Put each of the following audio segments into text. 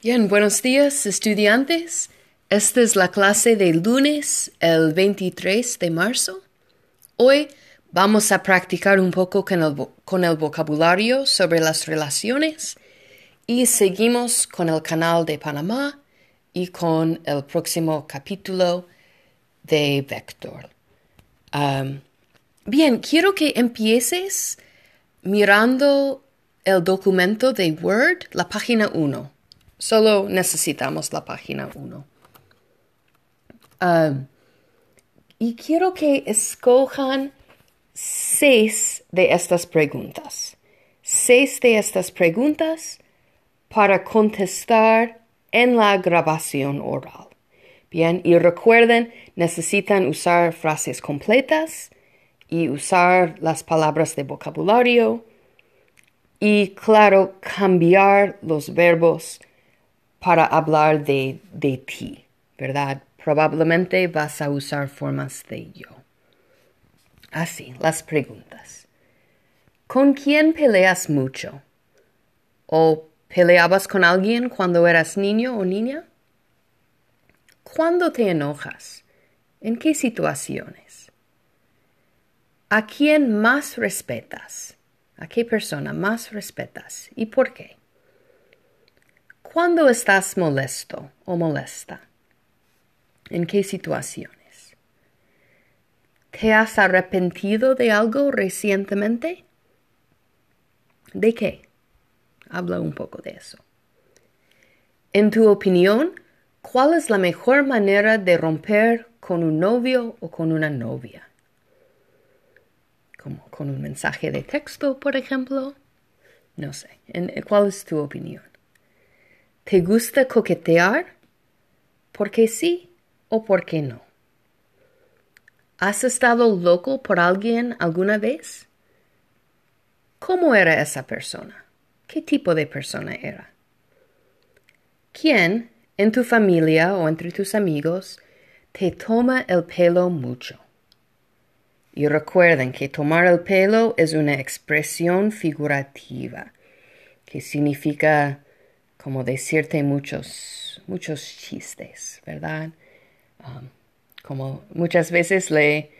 Bien, buenos días, estudiantes. Esta es la clase del lunes, el 23 de marzo. Hoy vamos a practicar un poco con el, vocabulario sobre las relaciones y seguimos con el canal de Panamá y con el próximo capítulo de Vector. Bien, quiero que empieces mirando el documento de Word, la página 1. Solo necesitamos la página 1. Um, y quiero que escojan seis de estas preguntas. Seis de estas preguntas para contestar en la grabación oral. Bien, y recuerden, necesitan usar frases completas y usar las palabras de vocabulario y, claro, cambiar los verbos para hablar de, de ti, ¿verdad? Probablemente vas a usar formas de yo. Así, las preguntas. ¿Con quién peleas mucho? ¿O peleabas con alguien cuando eras niño o niña? ¿Cuándo te enojas? ¿En qué situaciones? ¿A quién más respetas? ¿A qué persona más respetas? ¿Y por qué? ¿Cuándo estás molesto o molesta? ¿En qué situaciones? ¿Te has arrepentido de algo recientemente? ¿De qué? Habla un poco de eso. En tu opinión, ¿cuál es la mejor manera de romper con un novio o con una novia? como con un mensaje de texto, por ejemplo. No sé, ¿cuál es tu opinión? ¿Te gusta coquetear? ¿Por qué sí o por qué no? ¿Has estado loco por alguien alguna vez? ¿Cómo era esa persona? ¿Qué tipo de persona era? ¿Quién en tu familia o entre tus amigos te toma el pelo mucho? Y recuerden que tomar el pelo es una expresión figurativa, que significa como decirte muchos, muchos chistes, ¿verdad? Um, como muchas veces le,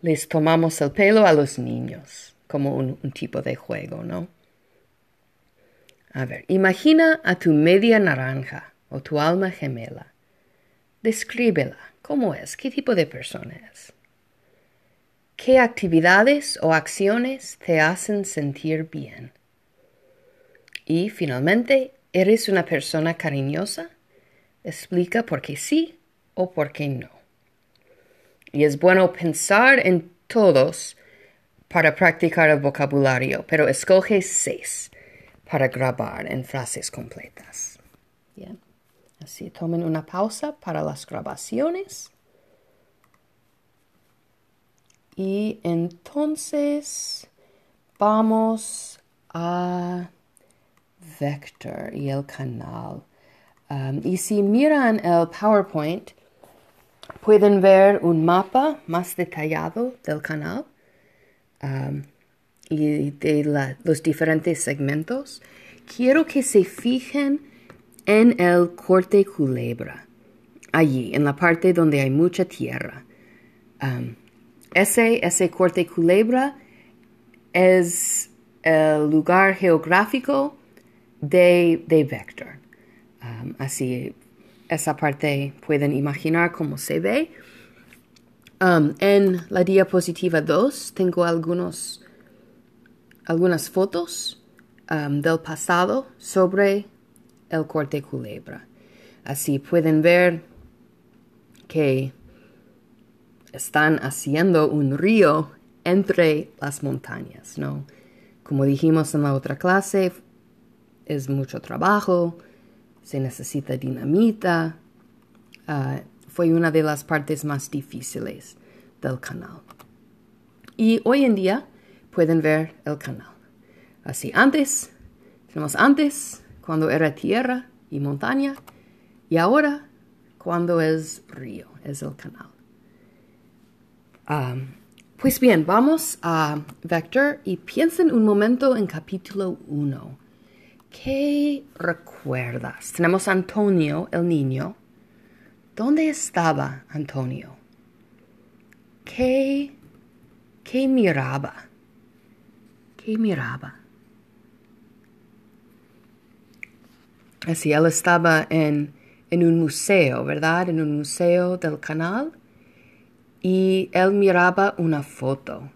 les tomamos el pelo a los niños, como un, un tipo de juego, ¿no? A ver, imagina a tu media naranja o tu alma gemela. Descríbela. ¿Cómo es? ¿Qué tipo de persona es? ¿Qué actividades o acciones te hacen sentir bien? Y finalmente, ¿eres una persona cariñosa? Explica por qué sí o por qué no. Y es bueno pensar en todos para practicar el vocabulario, pero escoge seis para grabar en frases completas. Bien. Así tomen una pausa para las grabaciones. Y entonces vamos a Vector y el canal. Um, y si miran el PowerPoint, pueden ver un mapa más detallado del canal um, y de los diferentes segmentos. Quiero que se fijen en el corte culebra, allí, en la parte donde hay mucha tierra. Um, ese, ese corte culebra es el lugar geográfico de, de Vector. Um, así, esa parte pueden imaginar cómo se ve. Um, en la diapositiva 2 tengo algunos, algunas fotos um, del pasado sobre el corte culebra. Así pueden ver que están haciendo un río entre las montañas, ¿no? Como dijimos en la otra clase, es mucho trabajo, se necesita dinamita. Ah, fue una de las partes más difíciles del canal. Y hoy en día pueden ver el canal. Así, antes, tenemos antes, cuando era tierra y montaña, y ahora, cuando es río, es el canal pues bien, vamos a Vector y piensen un momento en capítulo 1. ¿Qué recuerdas? Tenemos Antonio, el niño. ¿Dónde estaba Antonio? ¿Qué, qué miraba? ¿Qué miraba? Así, él estaba en, en un museo, ¿verdad? En un museo del canal. Y él miraba una foto.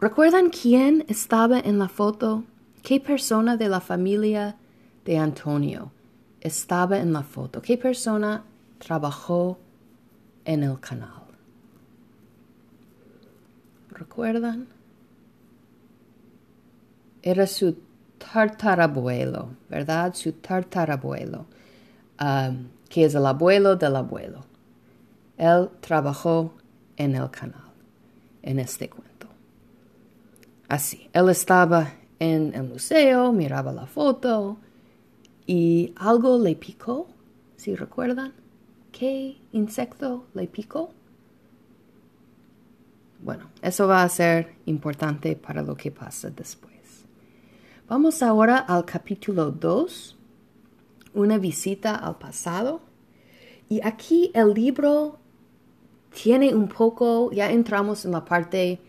¿Recuerdan quién estaba en la foto? ¿Qué persona de la familia de Antonio estaba en la foto? ¿Qué persona trabajó en el canal? ¿Recuerdan? Era su tartarabuelo, ¿verdad? Su tartarabuelo, um, que es el abuelo del abuelo. Él trabajó en el canal, en este cuento. Así, él estaba en el museo, miraba la foto y algo le picó, si recuerdan. ¿Qué insecto le picó? Bueno, eso va a ser importante para lo que pasa después. Vamos ahora al capítulo 2, una visita al pasado. Y aquí el libro tiene un poco, ya entramos en la parte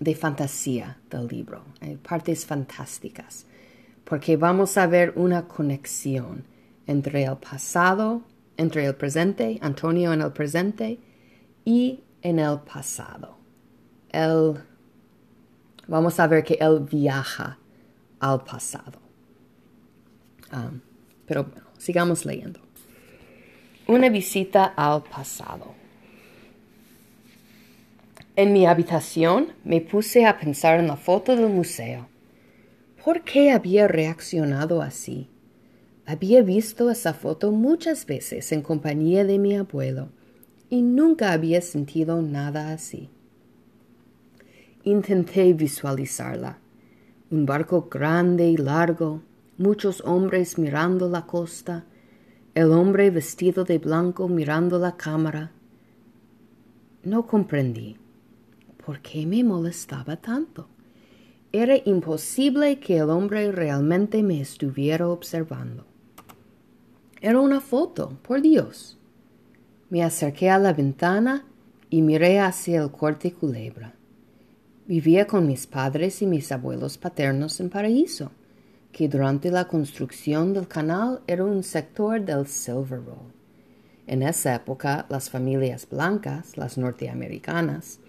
de fantasía del libro, hay partes fantásticas, porque vamos a ver una conexión entre el pasado, entre el presente, Antonio en el presente y en el pasado. vamos a ver que él viaja al pasado. Um, pero bueno, sigamos leyendo. Una visita al pasado. En mi habitación me puse a pensar en la foto del museo. ¿Por qué había reaccionado así? Había visto esa foto muchas veces en compañía de mi abuelo y nunca había sentido nada así. Intenté visualizarla un barco grande y largo, muchos hombres mirando la costa, el hombre vestido de blanco mirando la cámara. No comprendí por qué me molestaba tanto. Era imposible que el hombre realmente me estuviera observando. Era una foto, por Dios. Me acerqué a la ventana y miré hacia el corte culebra. Vivía con mis padres y mis abuelos paternos en Paraíso, que durante la construcción del canal era un sector del Silver Roll. En esa época, las familias blancas, las norteamericanas,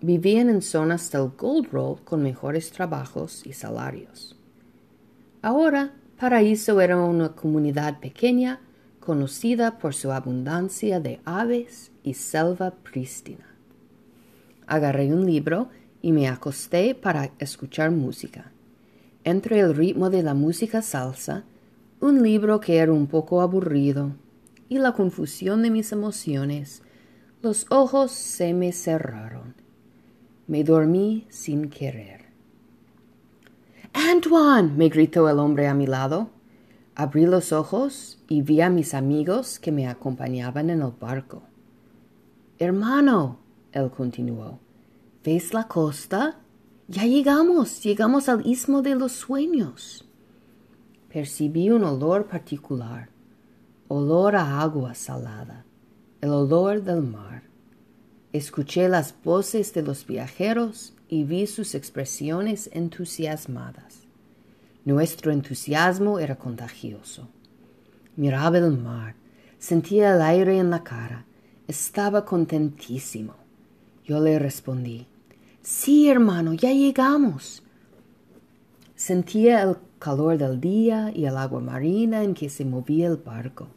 vivían en zonas del Gold Roll con mejores trabajos y salarios. Ahora, Paraíso era una comunidad pequeña conocida por su abundancia de aves y selva prístina. Agarré un libro y me acosté para escuchar música. Entre el ritmo de la música salsa, un libro que era un poco aburrido y la confusión de mis emociones, los ojos se me cerraron. Me dormí sin querer. Antoine, me gritó el hombre a mi lado. Abrí los ojos y vi a mis amigos que me acompañaban en el barco. Hermano, él continuó, ¿Ves la costa? Ya llegamos, llegamos al istmo de los sueños. Percibí un olor particular, olor a agua salada, el olor del mar. Escuché las voces de los viajeros y vi sus expresiones entusiasmadas. Nuestro entusiasmo era contagioso. Miraba el mar, sentía el aire en la cara, estaba contentísimo. Yo le respondí, Sí, hermano, ya llegamos. Sentía el calor del día y el agua marina en que se movía el barco.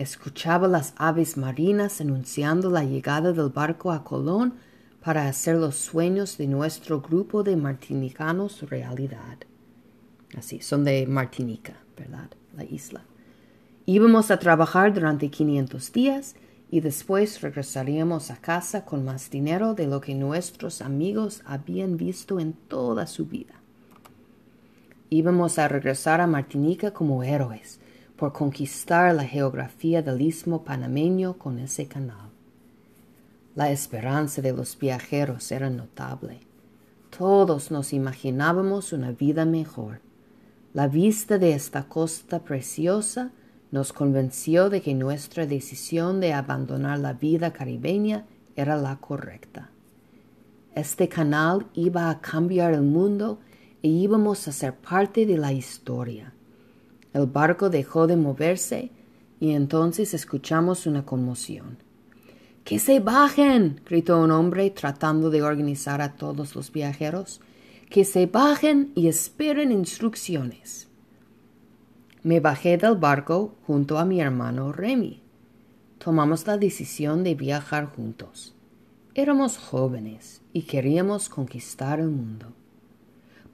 Escuchaba las aves marinas anunciando la llegada del barco a Colón para hacer los sueños de nuestro grupo de martinicanos realidad. Así, son de Martinica, ¿verdad? La isla. Íbamos a trabajar durante 500 días y después regresaríamos a casa con más dinero de lo que nuestros amigos habían visto en toda su vida. Íbamos a regresar a Martinica como héroes por conquistar la geografía del istmo panameño con ese canal. La esperanza de los viajeros era notable. Todos nos imaginábamos una vida mejor. La vista de esta costa preciosa nos convenció de que nuestra decisión de abandonar la vida caribeña era la correcta. Este canal iba a cambiar el mundo e íbamos a ser parte de la historia. El barco dejó de moverse y entonces escuchamos una conmoción. ¡Que se bajen! gritó un hombre tratando de organizar a todos los viajeros que se bajen y esperen instrucciones. Me bajé del barco junto a mi hermano Remy. Tomamos la decisión de viajar juntos. Éramos jóvenes y queríamos conquistar el mundo.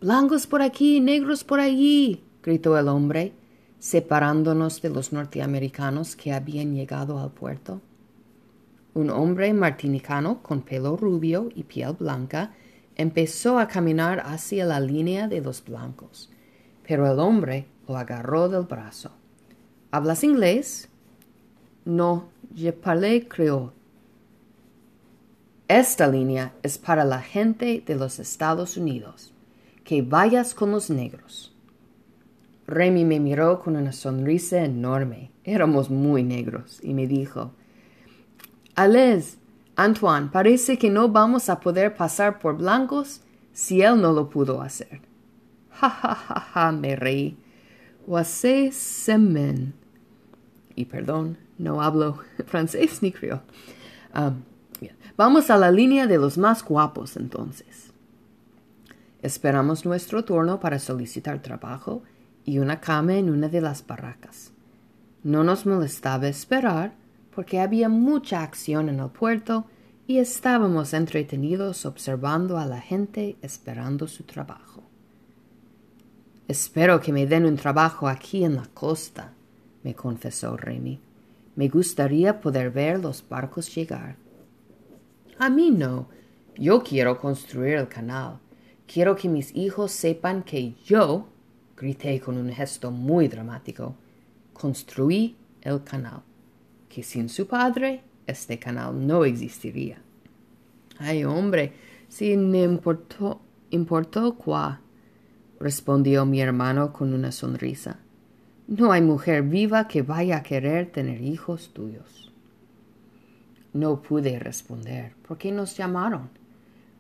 Blancos por aquí, negros por allí, gritó el hombre, separándonos de los norteamericanos que habían llegado al puerto. Un hombre martinicano con pelo rubio y piel blanca empezó a caminar hacia la línea de los blancos, pero el hombre lo agarró del brazo. ¿Hablas inglés? No, je parle creole. Esta línea es para la gente de los Estados Unidos. Que vayas con los negros. Remy me miró con una sonrisa enorme. Éramos muy negros y me dijo, Alez, Antoine, parece que no vamos a poder pasar por blancos si él no lo pudo hacer. Ja, ja, ja, ja, me reí. Wase semen. Y perdón, no hablo francés ni criollo. Um, vamos a la línea de los más guapos entonces. Esperamos nuestro turno para solicitar trabajo y una cama en una de las barracas. No nos molestaba esperar porque había mucha acción en el puerto y estábamos entretenidos observando a la gente esperando su trabajo. Espero que me den un trabajo aquí en la costa, me confesó Remy. Me gustaría poder ver los barcos llegar. A mí no. Yo quiero construir el canal. Quiero que mis hijos sepan que yo, grité con un gesto muy dramático, construí el canal que sin su padre este canal no existiría. Ay, hombre, si me importó, importó cuá, respondió mi hermano con una sonrisa. No hay mujer viva que vaya a querer tener hijos tuyos. No pude responder, porque nos llamaron.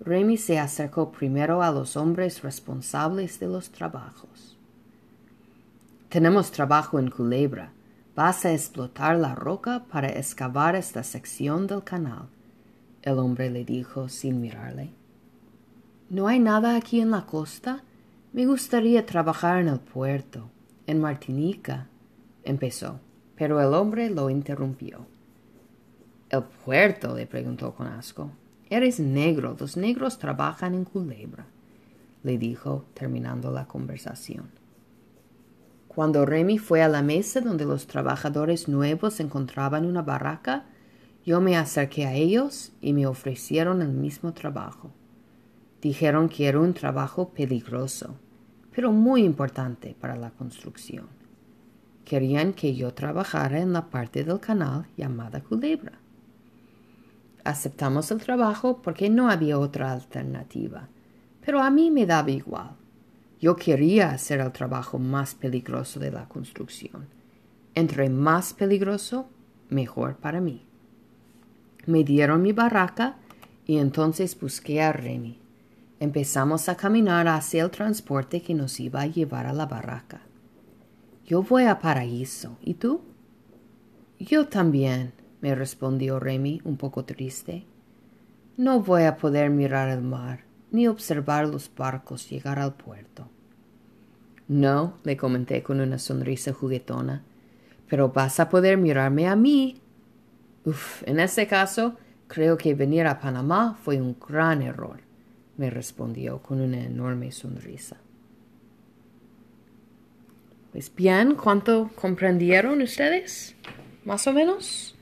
Remy se acercó primero a los hombres responsables de los trabajos. Tenemos trabajo en Culebra, Vas a explotar la roca para excavar esta sección del canal, el hombre le dijo sin mirarle. ¿No hay nada aquí en la costa? Me gustaría trabajar en el puerto, en Martinica, empezó, pero el hombre lo interrumpió. ¿El puerto? le preguntó con asco. Eres negro, los negros trabajan en Culebra, le dijo, terminando la conversación. Cuando Remy fue a la mesa donde los trabajadores nuevos encontraban una barraca, yo me acerqué a ellos y me ofrecieron el mismo trabajo. Dijeron que era un trabajo peligroso, pero muy importante para la construcción. Querían que yo trabajara en la parte del canal llamada Culebra. Aceptamos el trabajo porque no había otra alternativa, pero a mí me daba igual. Yo quería hacer el trabajo más peligroso de la construcción. Entre más peligroso, mejor para mí. Me dieron mi barraca y entonces busqué a Remy. Empezamos a caminar hacia el transporte que nos iba a llevar a la barraca. Yo voy a Paraíso. ¿Y tú? Yo también, me respondió Remy un poco triste. No voy a poder mirar el mar ni observar los barcos llegar al puerto. No, le comenté con una sonrisa juguetona, pero vas a poder mirarme a mí. Uf, en ese caso, creo que venir a Panamá fue un gran error, me respondió con una enorme sonrisa. Pues bien, ¿cuánto comprendieron ustedes? ¿Más o menos?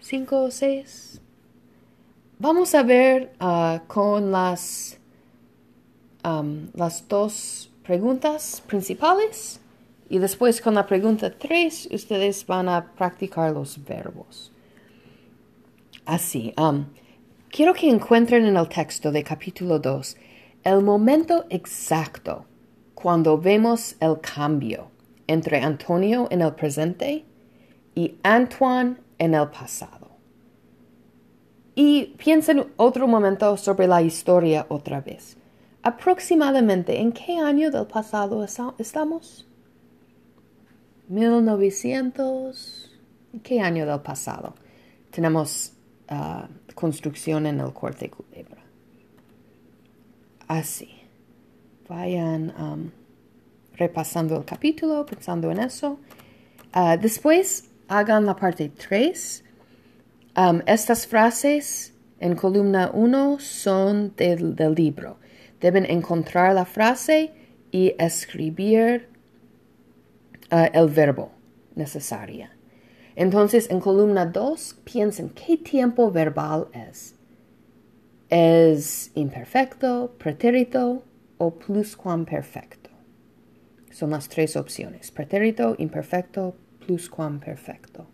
¿Cinco o seis? Vamos a ver ah, con las, las dos preguntas principales y después con la pregunta 3 ustedes van a practicar los verbos. Así, quiero que encuentren en el texto de capítulo 2 el momento exacto cuando vemos el cambio entre Antonio en el presente y Antoine en el pasado. Y piensen otro momento sobre la historia otra vez. Aproximadamente, ¿en qué año del pasado estamos? 1900. ¿En qué año del pasado? Tenemos ah, construcción en el corte culebra. Así. Vayan repasando el capítulo, pensando en eso. Ah, después hagan la parte 3. Estas frases en columna 1 son del, libro. Deben encontrar la frase y escribir uh, el verbo necesario. Entonces, en columna 2, piensen qué tiempo verbal es. ¿Es imperfecto, pretérito o pluscuamperfecto? Son las tres opciones. Pretérito, imperfecto, pluscuamperfecto.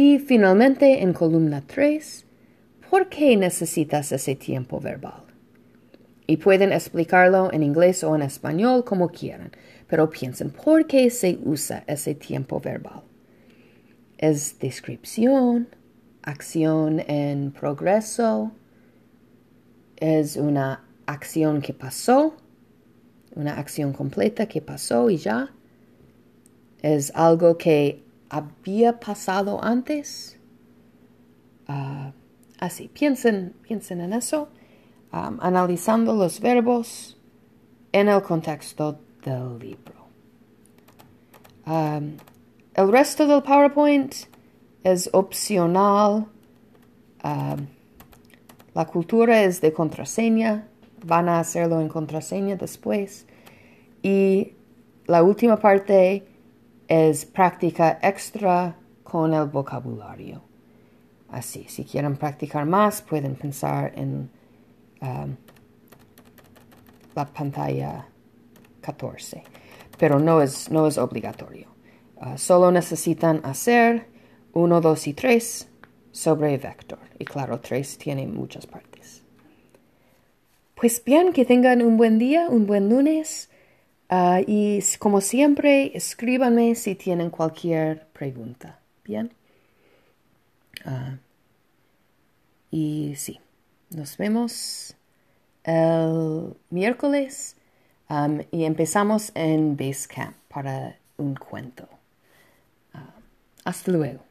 Y finalmente, en columna 3, ¿por qué necesitas ese tiempo verbal? Y pueden explicarlo en inglés o en español como quieran, pero piensen, ¿por qué se usa ese tiempo verbal? es descripción, acción en progreso, es una acción que pasó, una acción completa que pasó y ya, es algo que había pasado antes. Ah, así, piensen, piensen en eso, analizando los verbos en el contexto del libro. El resto del PowerPoint es opcional. La cultura es de contraseña. Van a hacerlo en contraseña después. Y la última parte es práctica extra con el vocabulario. Así, si quieren practicar más, pueden pensar en um, la pantalla 14, pero no es, no es obligatorio. Ah, solo necesitan hacer 1, 2 y 3 sobre vector. Y claro, 3 tiene muchas partes. Pues bien, que tengan un buen día, un buen lunes. Ah, y como siempre, escríbanme si tienen cualquier pregunta. Bien. Ah, y sí, nos vemos el miércoles y empezamos en Basecamp para un cuento. Hasta luego.